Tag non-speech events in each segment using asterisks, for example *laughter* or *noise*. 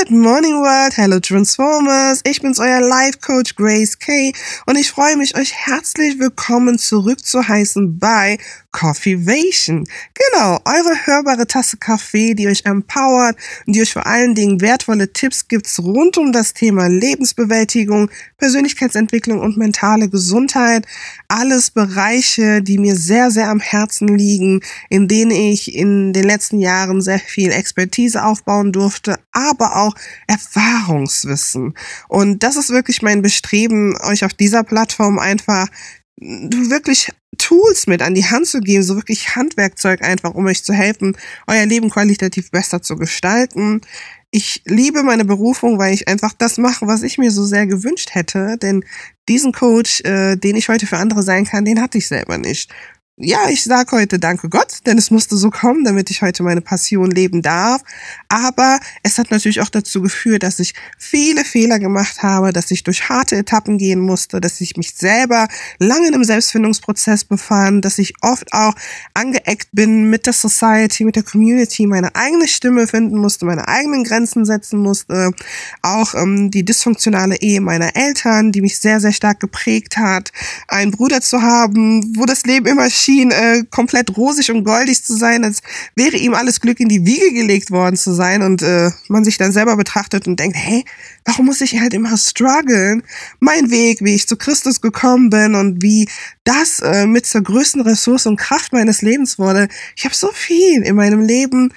Good morning world, hello Transformers. Ich bin's euer Life Coach Grace Kay und ich freue mich euch herzlich willkommen zurück zu heißen bei Coffeevation. Genau, eure hörbare Tasse Kaffee, die euch empowert und die euch vor allen Dingen wertvolle Tipps gibt rund um das Thema Lebensbewältigung, Persönlichkeitsentwicklung und mentale Gesundheit. Alles Bereiche, die mir sehr, sehr am Herzen liegen, in denen ich in den letzten Jahren sehr viel Expertise aufbauen durfte, aber auch Erfahrungswissen. Und das ist wirklich mein Bestreben, euch auf dieser Plattform einfach wirklich Tools mit an die Hand zu geben, so wirklich Handwerkzeug einfach, um euch zu helfen, euer Leben qualitativ besser zu gestalten. Ich liebe meine Berufung, weil ich einfach das mache, was ich mir so sehr gewünscht hätte. Denn diesen Coach, äh, den ich heute für andere sein kann, den hatte ich selber nicht ja, ich sage heute Danke Gott, denn es musste so kommen, damit ich heute meine Passion leben darf. Aber es hat natürlich auch dazu geführt, dass ich viele Fehler gemacht habe, dass ich durch harte Etappen gehen musste, dass ich mich selber lange in einem Selbstfindungsprozess befand, dass ich oft auch angeeckt bin mit der Society, mit der Community, meine eigene Stimme finden musste, meine eigenen Grenzen setzen musste. Auch ähm, die dysfunktionale Ehe meiner Eltern, die mich sehr, sehr stark geprägt hat. Einen Bruder zu haben, wo das Leben immer schien äh, komplett rosig und goldig zu sein, als wäre ihm alles Glück in die Wiege gelegt worden zu sein und äh, man sich dann selber betrachtet und denkt, hey, warum muss ich halt immer strugglen? Mein Weg, wie ich zu Christus gekommen bin und wie das äh, mit zur größten Ressource und Kraft meines Lebens wurde. Ich habe so viel in meinem Leben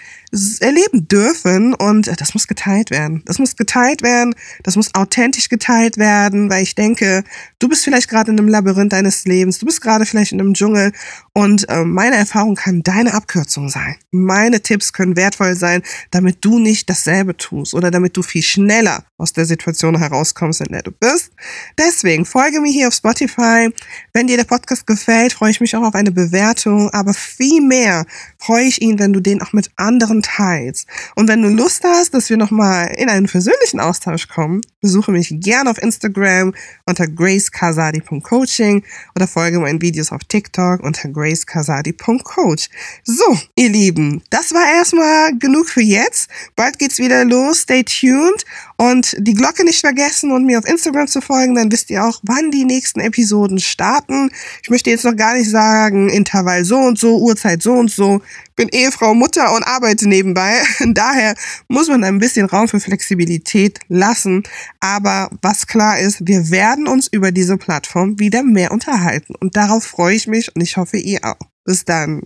erleben dürfen und das muss geteilt werden. Das muss geteilt werden, das muss authentisch geteilt werden, weil ich denke, du bist vielleicht gerade in einem Labyrinth deines Lebens, du bist gerade vielleicht in einem Dschungel und äh, meine Erfahrung kann deine Abkürzung sein. Meine Tipps können wertvoll sein, damit du nicht dasselbe tust oder damit du viel schneller aus der Situation herauskommst, in der du bist. Deswegen folge mir hier auf Spotify. Wenn dir der Podcast gefällt, freue ich mich auch auf eine Bewertung, aber viel mehr freue ich ihn, wenn du den auch mit anderen teilst. Und wenn du Lust hast, dass wir nochmal in einen persönlichen Austausch kommen, besuche mich gerne auf Instagram unter gracekasadi.coaching oder folge meinen Videos auf TikTok unter gracekasadi.coach. So, ihr Lieben, das war erstmal genug für jetzt. Bald geht's wieder los. Stay tuned und die Glocke nicht vergessen und mir auf Instagram zu folgen, dann wisst ihr auch, wann die nächsten Episoden starten. Ich möchte jetzt noch gar nicht sagen, Intervall so und so, Uhrzeit so und so. Bin Ehefrau, Mutter und arbeite nebenbei. *laughs* Daher muss man ein bisschen Raum für Flexibilität lassen. Aber was klar ist, wir werden uns über diese Plattform wieder mehr unterhalten. Und darauf freue ich mich und ich hoffe ihr auch. Bis dann.